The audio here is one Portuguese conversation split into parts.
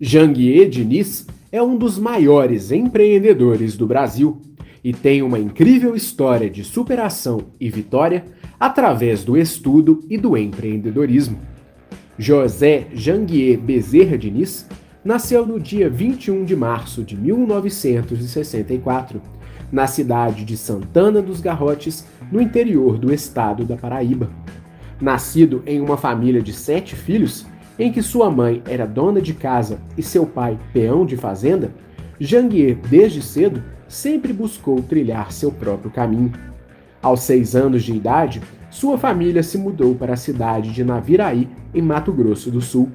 Janguier Diniz é um dos maiores empreendedores do Brasil e tem uma incrível história de superação e vitória através do estudo e do empreendedorismo. José Janguier Bezerra Diniz nasceu no dia 21 de março de 1964, na cidade de Santana dos Garrotes, no interior do estado da Paraíba. Nascido em uma família de sete filhos, em que sua mãe era dona de casa e seu pai peão de fazenda, Janguier, desde cedo, sempre buscou trilhar seu próprio caminho. Aos seis anos de idade, sua família se mudou para a cidade de Naviraí, em Mato Grosso do Sul.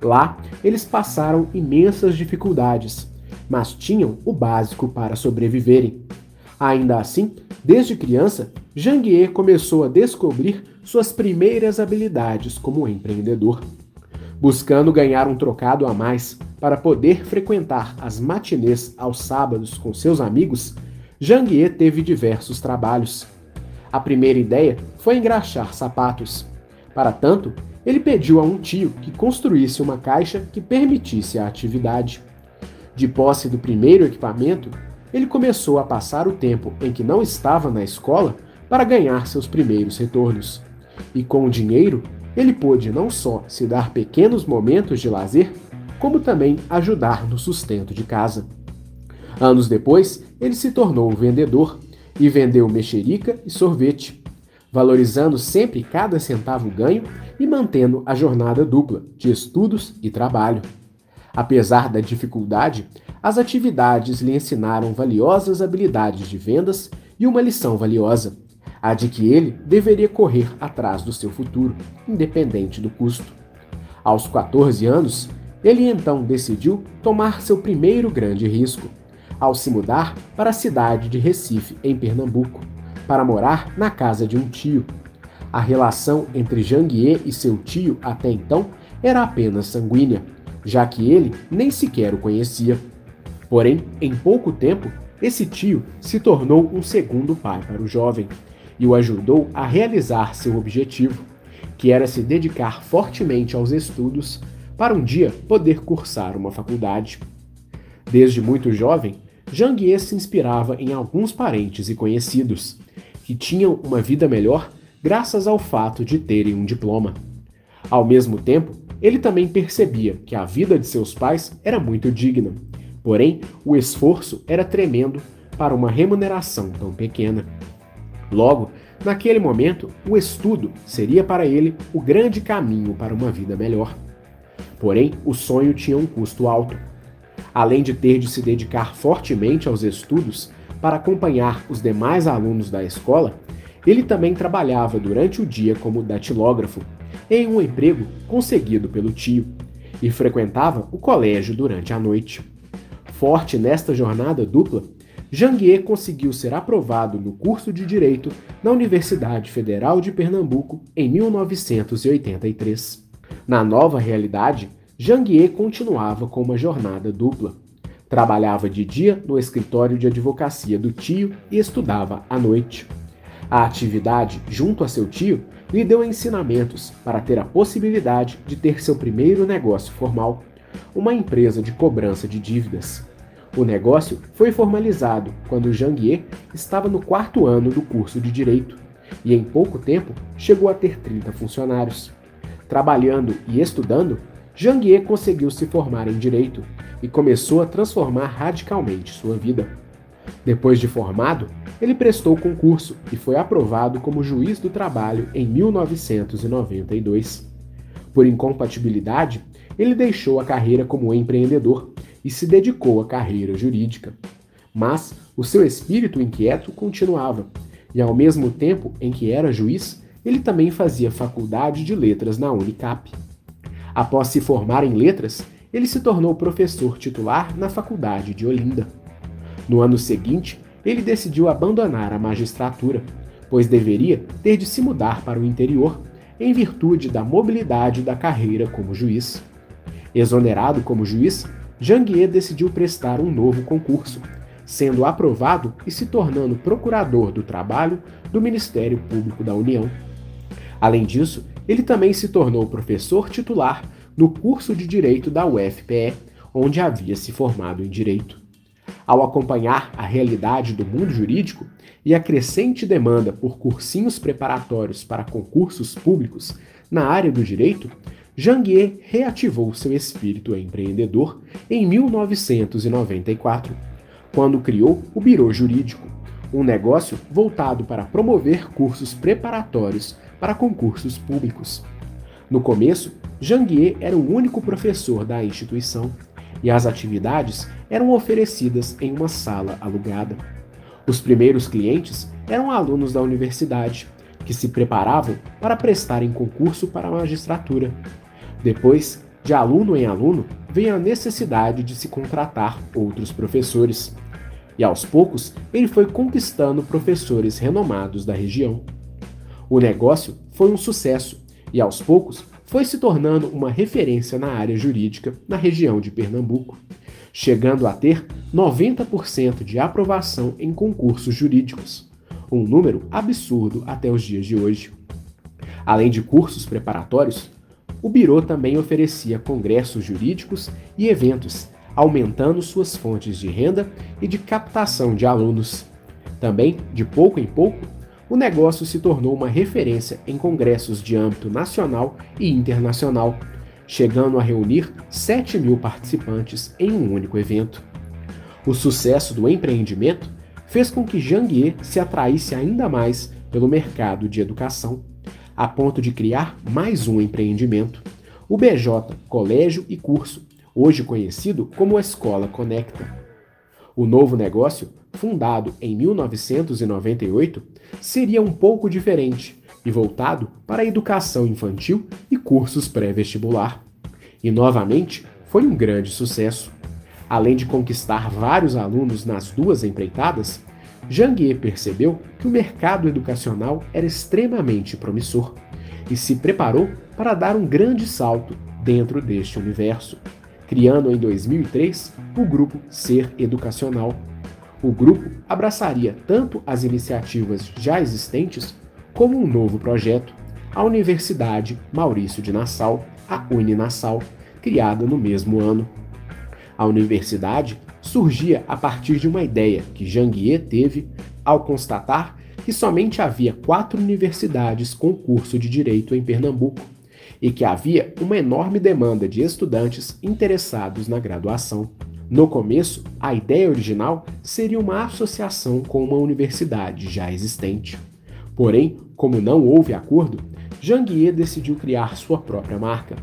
Lá, eles passaram imensas dificuldades, mas tinham o básico para sobreviverem. Ainda assim, desde criança, Janguier começou a descobrir suas primeiras habilidades como empreendedor buscando ganhar um trocado a mais para poder frequentar as matinês aos sábados com seus amigos, Janguier teve diversos trabalhos. A primeira ideia foi engraxar sapatos. Para tanto, ele pediu a um tio que construísse uma caixa que permitisse a atividade. De posse do primeiro equipamento, ele começou a passar o tempo em que não estava na escola para ganhar seus primeiros retornos. E com o dinheiro, ele pôde não só se dar pequenos momentos de lazer, como também ajudar no sustento de casa. Anos depois, ele se tornou vendedor e vendeu mexerica e sorvete, valorizando sempre cada centavo ganho e mantendo a jornada dupla de estudos e trabalho. Apesar da dificuldade, as atividades lhe ensinaram valiosas habilidades de vendas e uma lição valiosa a de que ele deveria correr atrás do seu futuro, independente do custo. Aos 14 anos, ele então decidiu tomar seu primeiro grande risco, ao se mudar para a cidade de Recife, em Pernambuco, para morar na casa de um tio. A relação entre Janguier e seu tio até então era apenas sanguínea, já que ele nem sequer o conhecia. Porém, em pouco tempo, esse tio se tornou um segundo pai para o jovem e o ajudou a realizar seu objetivo, que era se dedicar fortemente aos estudos para um dia poder cursar uma faculdade. Desde muito jovem, Janguier se inspirava em alguns parentes e conhecidos, que tinham uma vida melhor graças ao fato de terem um diploma. Ao mesmo tempo, ele também percebia que a vida de seus pais era muito digna, porém o esforço era tremendo para uma remuneração tão pequena. Logo, naquele momento, o estudo seria para ele o grande caminho para uma vida melhor. Porém, o sonho tinha um custo alto. Além de ter de se dedicar fortemente aos estudos para acompanhar os demais alunos da escola, ele também trabalhava durante o dia como datilógrafo, em um emprego conseguido pelo tio, e frequentava o colégio durante a noite. Forte nesta jornada dupla, Janguier conseguiu ser aprovado no curso de Direito na Universidade Federal de Pernambuco em 1983. Na nova realidade, Janguier continuava com uma jornada dupla. Trabalhava de dia no escritório de advocacia do tio e estudava à noite. A atividade, junto a seu tio, lhe deu ensinamentos para ter a possibilidade de ter seu primeiro negócio formal, uma empresa de cobrança de dívidas. O negócio foi formalizado quando Janguier estava no quarto ano do curso de Direito e, em pouco tempo, chegou a ter 30 funcionários. Trabalhando e estudando, Janguier conseguiu se formar em Direito e começou a transformar radicalmente sua vida. Depois de formado, ele prestou concurso e foi aprovado como juiz do trabalho em 1992. Por incompatibilidade, ele deixou a carreira como empreendedor e se dedicou à carreira jurídica. Mas o seu espírito inquieto continuava, e ao mesmo tempo em que era juiz, ele também fazia faculdade de letras na Unicap. Após se formar em letras, ele se tornou professor titular na faculdade de Olinda. No ano seguinte, ele decidiu abandonar a magistratura, pois deveria ter de se mudar para o interior, em virtude da mobilidade da carreira como juiz. Exonerado como juiz, Janguier decidiu prestar um novo concurso, sendo aprovado e se tornando procurador do trabalho do Ministério Público da União. Além disso, ele também se tornou professor titular no curso de Direito da UFPE, onde havia se formado em direito. Ao acompanhar a realidade do mundo jurídico e a crescente demanda por cursinhos preparatórios para concursos públicos na área do direito, Janguier reativou seu espírito empreendedor em 1994, quando criou o Biro Jurídico, um negócio voltado para promover cursos preparatórios para concursos públicos. No começo, Janguier era o único professor da instituição e as atividades eram oferecidas em uma sala alugada. Os primeiros clientes eram alunos da universidade, que se preparavam para prestarem concurso para a magistratura. Depois, de aluno em aluno, veio a necessidade de se contratar outros professores. E aos poucos, ele foi conquistando professores renomados da região. O negócio foi um sucesso e aos poucos foi se tornando uma referência na área jurídica na região de Pernambuco, chegando a ter 90% de aprovação em concursos jurídicos, um número absurdo até os dias de hoje. Além de cursos preparatórios, o Biro também oferecia congressos jurídicos e eventos, aumentando suas fontes de renda e de captação de alunos. Também, de pouco em pouco, o negócio se tornou uma referência em congressos de âmbito nacional e internacional, chegando a reunir 7 mil participantes em um único evento. O sucesso do empreendimento fez com que Janguier se atraísse ainda mais pelo mercado de educação, a ponto de criar mais um empreendimento, o BJ Colégio e Curso, hoje conhecido como Escola Conecta. O novo negócio, fundado em 1998, seria um pouco diferente e voltado para a educação infantil e cursos pré-vestibular. E novamente foi um grande sucesso. Além de conquistar vários alunos nas duas empreitadas, Janguier percebeu que o mercado educacional era extremamente promissor e se preparou para dar um grande salto dentro deste universo, criando em 2003 o grupo Ser Educacional, o grupo abraçaria tanto as iniciativas já existentes como um novo projeto, a Universidade Maurício de Nassau, a Uninassau, criada no mesmo ano. A universidade surgia a partir de uma ideia que Janguier teve ao constatar que somente havia quatro universidades com curso de direito em Pernambuco e que havia uma enorme demanda de estudantes interessados na graduação. No começo, a ideia original seria uma associação com uma universidade já existente. Porém, como não houve acordo, Janguier decidiu criar sua própria marca.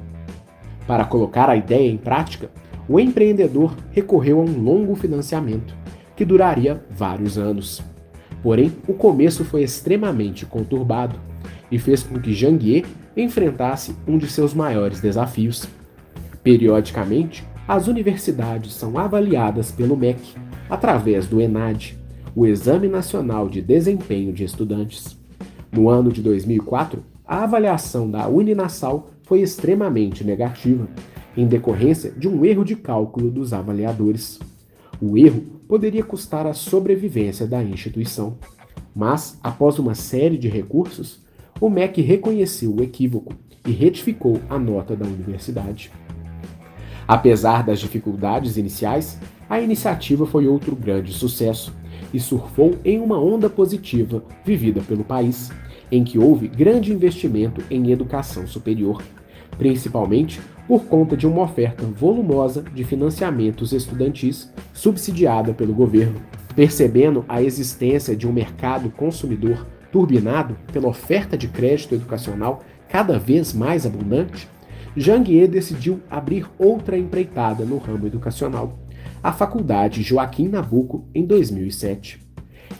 Para colocar a ideia em prática, o empreendedor recorreu a um longo financiamento, que duraria vários anos. Porém, o começo foi extremamente conturbado e fez com que Janguier enfrentasse um de seus maiores desafios. Periodicamente, as universidades são avaliadas pelo MEC através do ENAD, o Exame Nacional de Desempenho de Estudantes. No ano de 2004, a avaliação da Uninassal foi extremamente negativa, em decorrência de um erro de cálculo dos avaliadores. O erro poderia custar a sobrevivência da instituição. Mas, após uma série de recursos, o MEC reconheceu o equívoco e retificou a nota da universidade. Apesar das dificuldades iniciais, a iniciativa foi outro grande sucesso e surfou em uma onda positiva vivida pelo país, em que houve grande investimento em educação superior, principalmente por conta de uma oferta volumosa de financiamentos estudantis subsidiada pelo governo. Percebendo a existência de um mercado consumidor turbinado pela oferta de crédito educacional cada vez mais abundante, Janguier decidiu abrir outra empreitada no ramo educacional, a Faculdade Joaquim Nabuco, em 2007.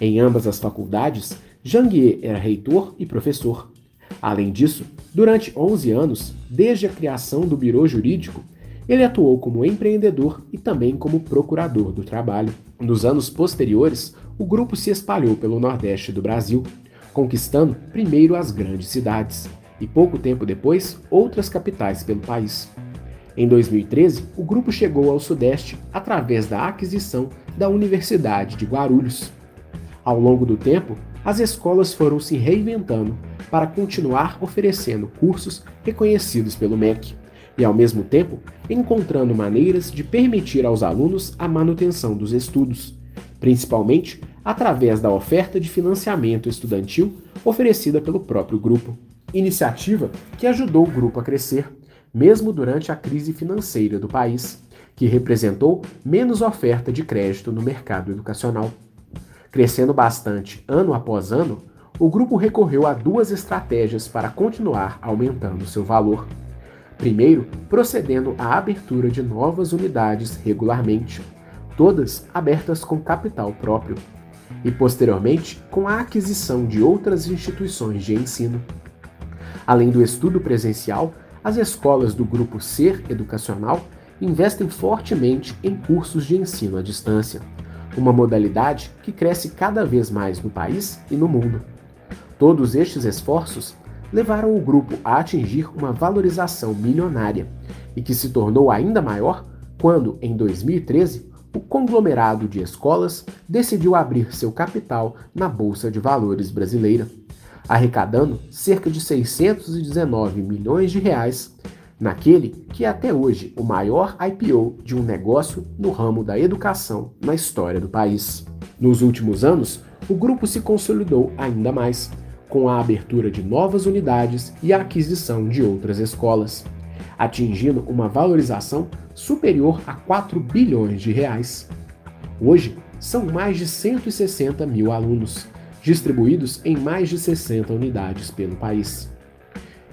Em ambas as faculdades, Janguier era reitor e professor. Além disso, durante 11 anos, desde a criação do Biro Jurídico, ele atuou como empreendedor e também como procurador do trabalho. Nos anos posteriores, o grupo se espalhou pelo Nordeste do Brasil, conquistando primeiro as grandes cidades, e pouco tempo depois outras capitais pelo país. Em 2013, o grupo chegou ao Sudeste através da aquisição da Universidade de Guarulhos. Ao longo do tempo, as escolas foram se reinventando para continuar oferecendo cursos reconhecidos pelo MEC, e, ao mesmo tempo, encontrando maneiras de permitir aos alunos a manutenção dos estudos, principalmente através da oferta de financiamento estudantil oferecida pelo próprio grupo. Iniciativa que ajudou o grupo a crescer, mesmo durante a crise financeira do país, que representou menos oferta de crédito no mercado educacional. Crescendo bastante ano após ano, o grupo recorreu a duas estratégias para continuar aumentando seu valor. Primeiro, procedendo à abertura de novas unidades regularmente, todas abertas com capital próprio, e posteriormente com a aquisição de outras instituições de ensino. Além do estudo presencial, as escolas do grupo Ser Educacional investem fortemente em cursos de ensino à distância, uma modalidade que cresce cada vez mais no país e no mundo. Todos estes esforços levaram o grupo a atingir uma valorização milionária e que se tornou ainda maior quando, em 2013, o conglomerado de escolas decidiu abrir seu capital na Bolsa de Valores brasileira, arrecadando cerca de 619 milhões de reais naquele que é até hoje o maior IPO de um negócio no ramo da educação na história do país. Nos últimos anos, o grupo se consolidou ainda mais, com a abertura de novas unidades e a aquisição de outras escolas, atingindo uma valorização superior a 4 bilhões de reais. Hoje, são mais de 160 mil alunos, distribuídos em mais de 60 unidades pelo país.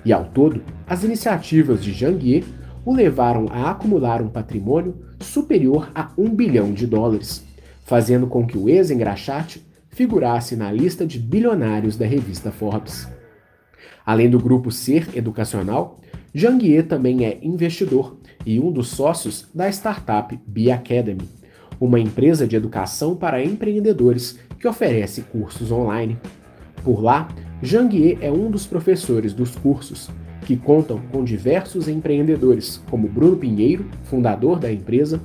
E ao todo, as iniciativas de Janguier o levaram a acumular um patrimônio superior a 1 bilhão de dólares, fazendo com que o ex-engraxate figurasse na lista de bilionários da revista Forbes. Além do grupo Ser Educacional, Janguier também é investidor e um dos sócios da startup Be Academy, uma empresa de educação para empreendedores que oferece cursos online. Por lá, Janguier é um dos professores dos cursos, que contam com diversos empreendedores, como Bruno Pinheiro, fundador da empresa,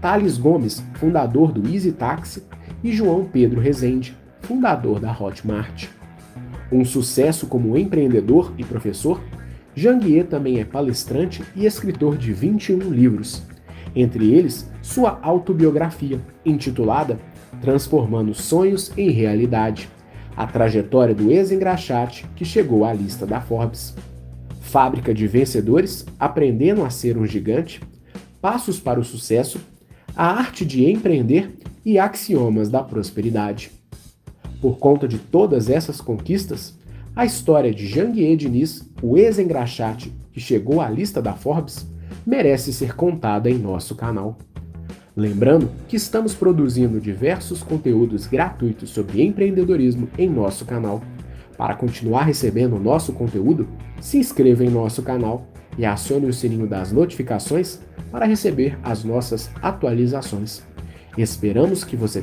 Thales Gomes, fundador do Easy Taxi, e João Pedro Rezende, fundador da Hotmart. Um sucesso como empreendedor e professor, Janguier também é palestrante e escritor de 21 livros, entre eles sua autobiografia, intitulada Transformando Sonhos em Realidade a trajetória do ex-engraxate que chegou à lista da Forbes. Fábrica de vencedores, aprendendo a ser um gigante, passos para o sucesso, a arte de empreender e axiomas da prosperidade. Por conta de todas essas conquistas, a história de Janguier Diniz, o ex-engraxate que chegou à lista da Forbes, merece ser contada em nosso canal. Lembrando que estamos produzindo diversos conteúdos gratuitos sobre empreendedorismo em nosso canal. Para continuar recebendo o nosso conteúdo, se inscreva em nosso canal e acione o sininho das notificações para receber as nossas atualizações. Esperamos que você